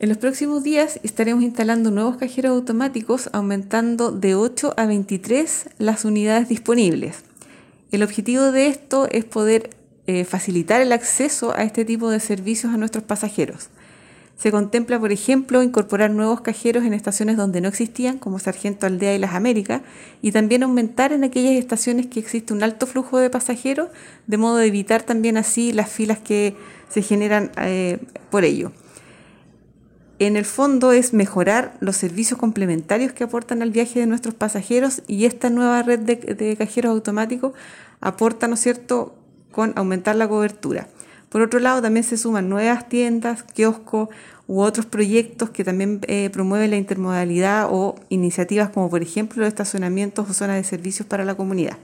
En los próximos días estaremos instalando nuevos cajeros automáticos, aumentando de 8 a 23 las unidades disponibles. El objetivo de esto es poder eh, facilitar el acceso a este tipo de servicios a nuestros pasajeros. Se contempla, por ejemplo, incorporar nuevos cajeros en estaciones donde no existían, como Sargento Aldea y Las Américas, y también aumentar en aquellas estaciones que existe un alto flujo de pasajeros, de modo de evitar también así las filas que se generan eh, por ello. En el fondo es mejorar los servicios complementarios que aportan al viaje de nuestros pasajeros y esta nueva red de, cajeros automáticos aporta, ¿no es cierto?, con aumentar la cobertura. Por otro lado, también se suman nuevas tiendas, kioscos u otros proyectos que también eh, promueven la intermodalidad o iniciativas como por ejemplo los estacionamientos o zonas de servicios para la comunidad.